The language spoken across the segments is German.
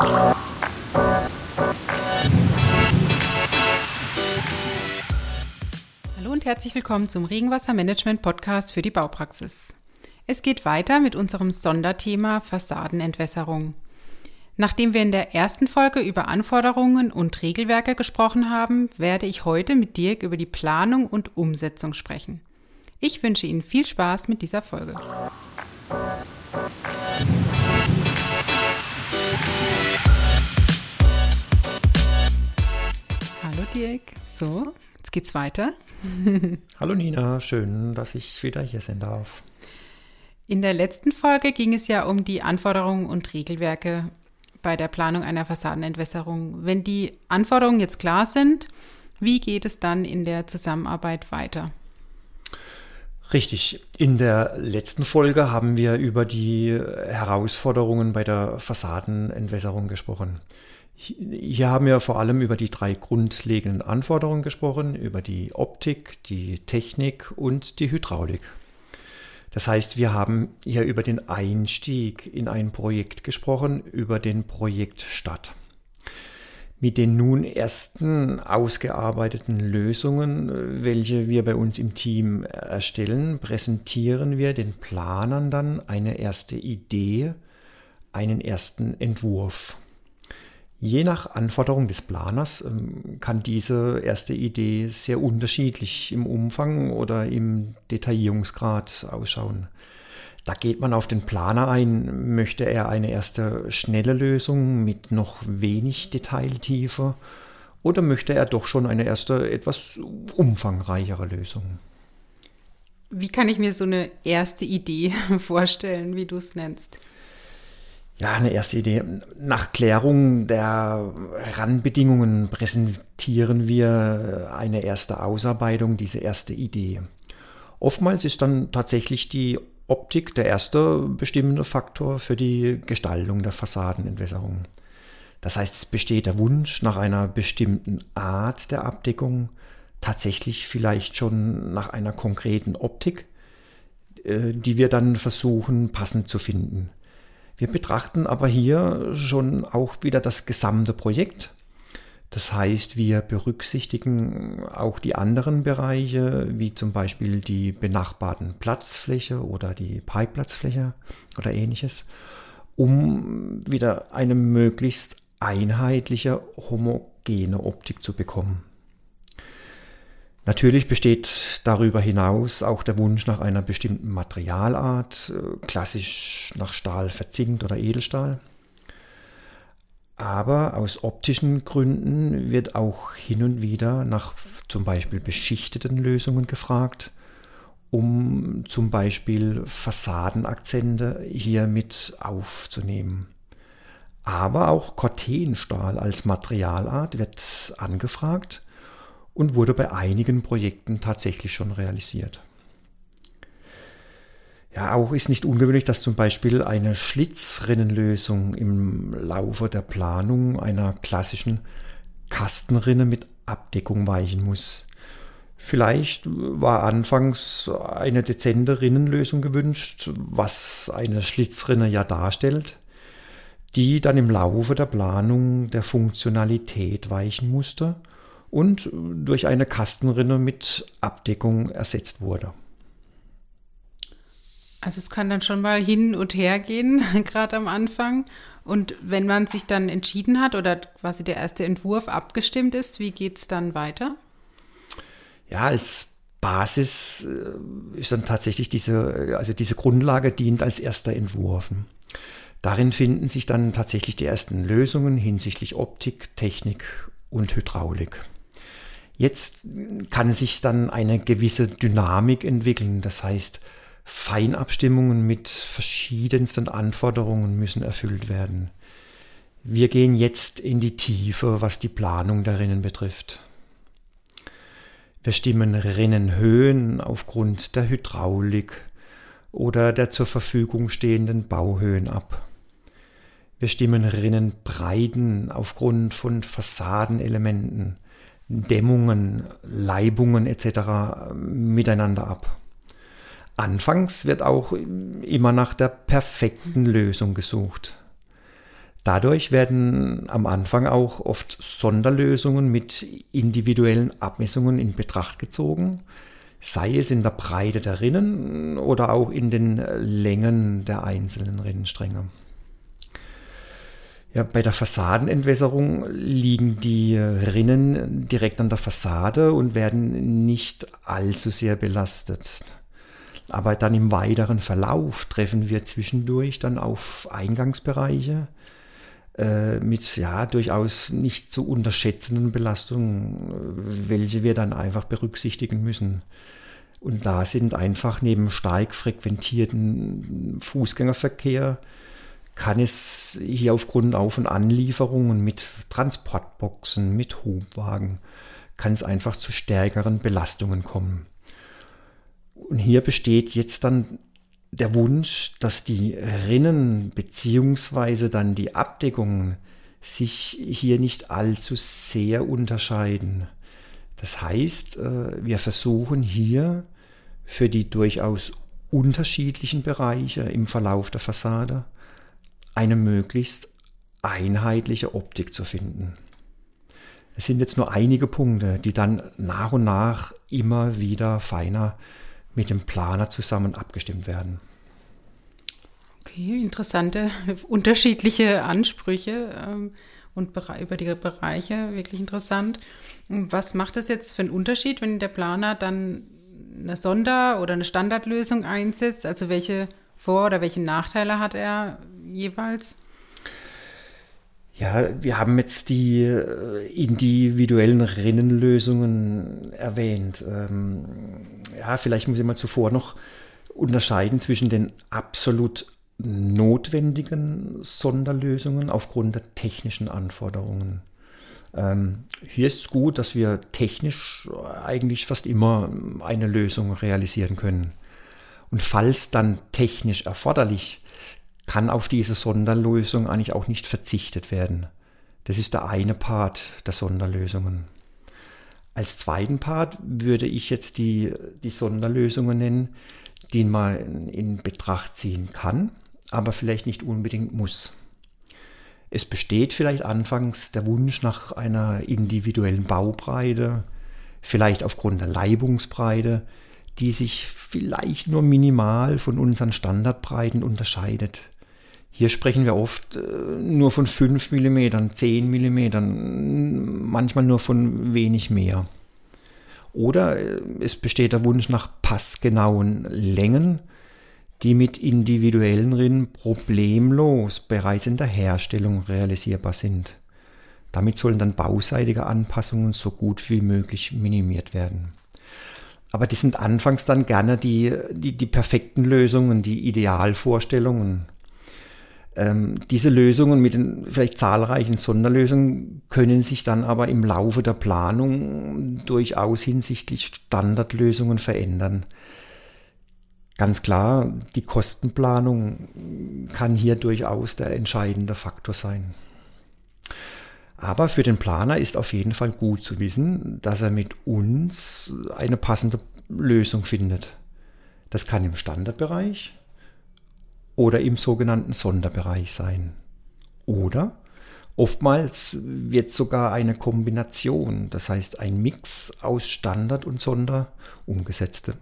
Hallo und herzlich willkommen zum Regenwassermanagement Podcast für die Baupraxis. Es geht weiter mit unserem Sonderthema Fassadenentwässerung. Nachdem wir in der ersten Folge über Anforderungen und Regelwerke gesprochen haben, werde ich heute mit Dirk über die Planung und Umsetzung sprechen. Ich wünsche Ihnen viel Spaß mit dieser Folge. Dirk. So, jetzt geht's weiter. Hallo Nina, schön, dass ich wieder hier sein darf. In der letzten Folge ging es ja um die Anforderungen und Regelwerke bei der Planung einer Fassadenentwässerung. Wenn die Anforderungen jetzt klar sind, wie geht es dann in der Zusammenarbeit weiter? Richtig. In der letzten Folge haben wir über die Herausforderungen bei der Fassadenentwässerung gesprochen. Hier haben wir vor allem über die drei grundlegenden Anforderungen gesprochen, über die Optik, die Technik und die Hydraulik. Das heißt, wir haben hier über den Einstieg in ein Projekt gesprochen, über den Projektstart. Mit den nun ersten ausgearbeiteten Lösungen, welche wir bei uns im Team erstellen, präsentieren wir den Planern dann eine erste Idee, einen ersten Entwurf. Je nach Anforderung des Planers ähm, kann diese erste Idee sehr unterschiedlich im Umfang oder im Detaillierungsgrad ausschauen. Da geht man auf den Planer ein, möchte er eine erste schnelle Lösung mit noch wenig Detailtiefe oder möchte er doch schon eine erste etwas umfangreichere Lösung? Wie kann ich mir so eine erste Idee vorstellen, wie du es nennst? Ja, eine erste Idee. Nach Klärung der Randbedingungen präsentieren wir eine erste Ausarbeitung, diese erste Idee. Oftmals ist dann tatsächlich die Optik der erste bestimmende Faktor für die Gestaltung der Fassadenentwässerung. Das heißt, es besteht der Wunsch nach einer bestimmten Art der Abdeckung, tatsächlich vielleicht schon nach einer konkreten Optik, äh, die wir dann versuchen passend zu finden. Wir betrachten aber hier schon auch wieder das gesamte Projekt. Das heißt, wir berücksichtigen auch die anderen Bereiche, wie zum Beispiel die benachbarten Platzfläche oder die Parkplatzfläche oder ähnliches, um wieder eine möglichst einheitliche, homogene Optik zu bekommen. Natürlich besteht darüber hinaus auch der Wunsch nach einer bestimmten Materialart, äh, klassisch nach Stahl verzinkt oder Edelstahl. Aber aus optischen Gründen wird auch hin und wieder nach zum Beispiel beschichteten Lösungen gefragt, um zum Beispiel Fassadenakzente hier mit aufzunehmen. Aber auch Cortenstahl als Materialart wird angefragt und wurde bei einigen Projekten tatsächlich schon realisiert. Ja, auch ist nicht ungewöhnlich, dass zum Beispiel eine Schlitzrinnenlösung im Laufe der Planung einer klassischen Kastenrinne mit Abdeckung weichen muss. Vielleicht war anfangs eine dezente Rinnenlösung gewünscht, was eine Schlitzrinne ja darstellt, die dann im Laufe der Planung der Funktionalität weichen musste und durch eine Kastenrinne mit Abdeckung ersetzt wurde. Also es kann dann schon mal hin und her gehen, gerade am Anfang. Und wenn man sich dann entschieden hat oder quasi der erste Entwurf abgestimmt ist, wie geht es dann weiter? Ja, als Basis äh, ist dann tatsächlich diese, also diese Grundlage dient als erster Entwurf. Darin finden sich dann tatsächlich die ersten Lösungen hinsichtlich Optik, Technik und Hydraulik. Jetzt kann sich dann eine gewisse Dynamik entwickeln. Das heißt, Feinabstimmungen mit verschiedensten Anforderungen müssen erfüllt werden. Wir gehen jetzt in die Tiefe, was die Planung der Rinnen betrifft. Wir stimmen Rinnenhöhen aufgrund der Hydraulik oder der zur Verfügung stehenden Bauhöhen ab. Wir stimmen Rinnenbreiten aufgrund von Fassadenelementen, Dämmungen, Leibungen etc. miteinander ab. Anfangs wird auch immer nach der perfekten Lösung gesucht. Dadurch werden am Anfang auch oft Sonderlösungen mit individuellen Abmessungen in Betracht gezogen, sei es in der Breite der Rinnen oder auch in den Längen der einzelnen Rinnenstränge. Ja, bei der Fassadenentwässerung liegen die Rinnen direkt an der Fassade und werden nicht allzu sehr belastet. Aber dann im weiteren Verlauf treffen wir zwischendurch dann auf Eingangsbereiche äh, mit ja durchaus nicht zu unterschätzenden Belastungen, welche wir dann einfach berücksichtigen müssen. Und da sind einfach neben stark frequentierten Fußgängerverkehr kann es hier aufgrund Auf- und Anlieferungen mit Transportboxen, mit Hubwagen, kann es einfach zu stärkeren Belastungen kommen. Und hier besteht jetzt dann der Wunsch, dass die Rinnen bzw. dann die Abdeckungen sich hier nicht allzu sehr unterscheiden. Das heißt, äh, wir versuchen hier für die durchaus unterschiedlichen Bereiche im Verlauf der Fassade eine möglichst einheitliche Optik zu finden. Es sind jetzt nur einige Punkte, die dann nach und nach immer wieder feiner mit dem Planer zusammen abgestimmt werden. Okay, interessante, unterschiedliche Ansprüche ähm, und über die Bereiche, wirklich interessant. Was macht das jetzt für einen Unterschied, wenn der Planer dann eine Sonder- oder eine Standardlösung einsetzt? Also welche Vor- oder welche Nachteile hat er jeweils? Ja, wir haben jetzt die äh, individuellen Rinnenlösungen erwähnt. Ähm, ja, vielleicht muss ich mal zuvor noch unterscheiden zwischen den absolut notwendigen Sonderlösungen aufgrund der technischen Anforderungen. Ähm, hier ist es gut, dass wir technisch eigentlich fast immer eine Lösung realisieren können. Und falls dann technisch erforderlich kann auf diese Sonderlösung eigentlich auch nicht verzichtet werden. Das ist der eine Part der Sonderlösungen. Als zweiten Part würde ich jetzt die, die Sonderlösungen nennen, die man in Betracht ziehen kann, aber vielleicht nicht unbedingt muss. Es besteht vielleicht anfangs der Wunsch nach einer individuellen Baubreite, vielleicht aufgrund der Leibungsbreite, die sich vielleicht nur minimal von unseren Standardbreiten unterscheidet. Hier sprechen wir oft äh, nur von 5 mm, 10 mm, manchmal nur von wenig mehr. Oder äh, es besteht der Wunsch nach passgenauen Längen, die mit individuellen Rinnen problemlos bereits in der Herstellung realisierbar sind. Damit sollen dann bauseitige Anpassungen so gut wie möglich minimiert werden. Aber die sind anfangs dann gerne die, die, die perfekten Lösungen, die Idealvorstellungen. Ähm, diese Lösungen mit den vielleicht zahlreichen Sonderlösungen können sich dann aber im Laufe der Planung durchaus hinsichtlich Standardlösungen verändern. Ganz klar, die Kostenplanung kann hier durchaus der entscheidende Faktor sein. Aber für den Planer ist auf jeden Fall gut zu wissen, dass er mit uns eine passende Lösung findet. Das kann im Standardbereich oder im sogenannten Sonderbereich sein. Oder oftmals wird sogar eine Kombination, das heißt ein Mix aus Standard und Sonder umgesetzt.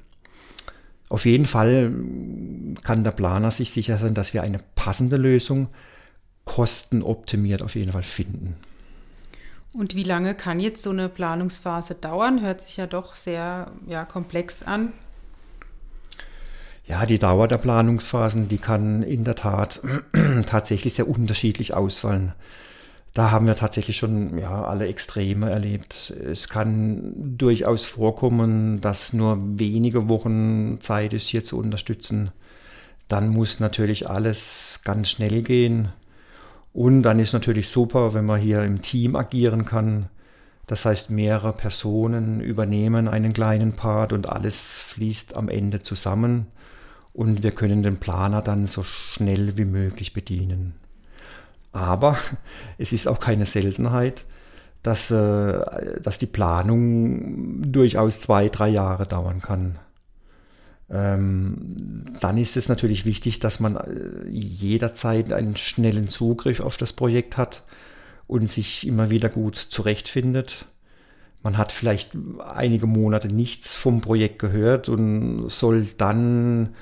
Auf jeden Fall kann der Planer sich sicher sein, dass wir eine passende Lösung kostenoptimiert auf jeden Fall finden. Und wie lange kann jetzt so eine Planungsphase dauern? Hört sich ja doch sehr ja, komplex an. Ja, die Dauer der Planungsphasen, die kann in der Tat tatsächlich sehr unterschiedlich ausfallen. Da haben wir tatsächlich schon ja, alle Extreme erlebt. Es kann durchaus vorkommen, dass nur wenige Wochen Zeit ist, hier zu unterstützen. Dann muss natürlich alles ganz schnell gehen. Und dann ist natürlich super, wenn man hier im Team agieren kann. Das heißt, mehrere Personen übernehmen einen kleinen Part und alles fließt am Ende zusammen und wir können den Planer dann so schnell wie möglich bedienen. Aber es ist auch keine Seltenheit, dass, äh, dass die Planung durchaus zwei, drei Jahre dauern kann. Ähm, dann ist es natürlich wichtig, dass man äh, jederzeit einen schnellen Zugriff auf das Projekt hat und sich immer wieder gut zurechtfindet. Man hat vielleicht einige Monate nichts vom Projekt gehört und soll dann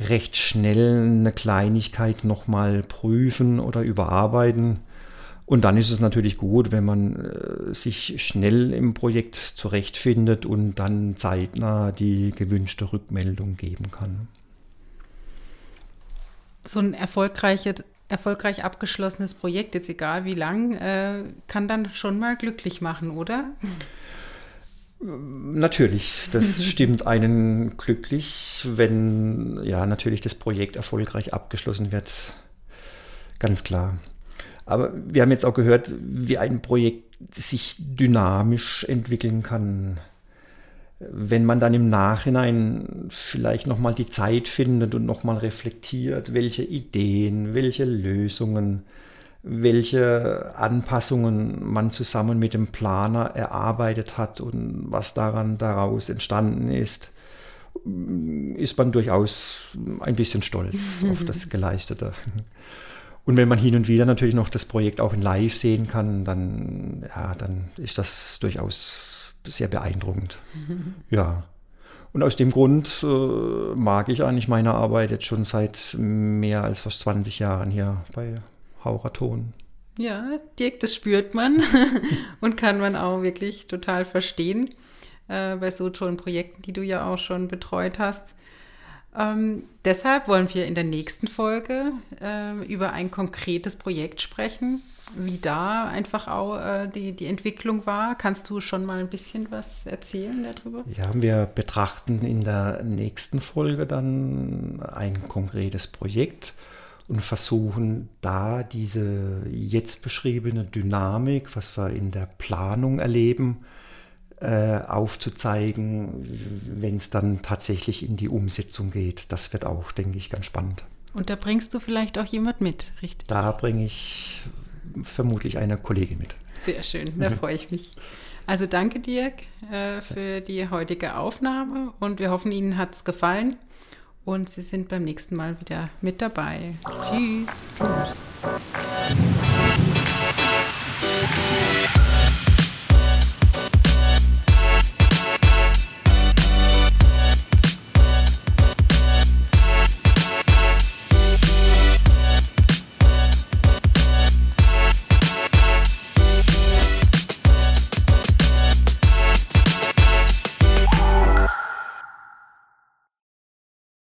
recht schnell eine Kleinigkeit nochmal prüfen oder überarbeiten. Und dann ist es natürlich gut, wenn man äh, sich schnell im Projekt zurechtfindet und dann zeitnah die gewünschte Rückmeldung geben kann. So ein erfolgreiches, erfolgreich abgeschlossenes Projekt, jetzt egal wie lang, äh, kann dann schon mal glücklich machen, oder? Natürlich, das stimmt einen glücklich, wenn ja natürlich das Projekt erfolgreich abgeschlossen wird. Ganz klar. Aber wir haben jetzt auch gehört, wie ein Projekt sich dynamisch entwickeln kann. Wenn man dann im Nachhinein vielleicht nochmal die Zeit findet und nochmal reflektiert, welche Ideen, welche Lösungen, welche Anpassungen man zusammen mit dem Planer erarbeitet hat und was daran daraus entstanden ist, ist man durchaus ein bisschen stolz auf das Geleistete. Und wenn man hin und wieder natürlich noch das Projekt auch in Live sehen kann, dann, ja, dann ist das durchaus sehr beeindruckend. Mhm. Ja. Und aus dem Grund äh, mag ich eigentlich meine Arbeit jetzt schon seit mehr als fast 20 Jahren hier bei Hauraton. Ja, Dirk, das spürt man und kann man auch wirklich total verstehen äh, bei so tollen Projekten, die du ja auch schon betreut hast. Ähm, deshalb wollen wir in der nächsten Folge äh, über ein konkretes Projekt sprechen, wie da einfach auch äh, die, die Entwicklung war. Kannst du schon mal ein bisschen was erzählen darüber? Ja, wir betrachten in der nächsten Folge dann ein konkretes Projekt und versuchen da diese jetzt beschriebene Dynamik, was wir in der Planung erleben, äh, aufzuzeigen, wenn es dann tatsächlich in die Umsetzung geht. Das wird auch, denke ich, ganz spannend. Und da bringst du vielleicht auch jemand mit, richtig? Da bringe ich vermutlich eine Kollegin mit. Sehr schön, da freue ich mich. Also danke Dirk äh, für die heutige Aufnahme und wir hoffen, Ihnen hat es gefallen und Sie sind beim nächsten Mal wieder mit dabei. Tschüss. Tschüss.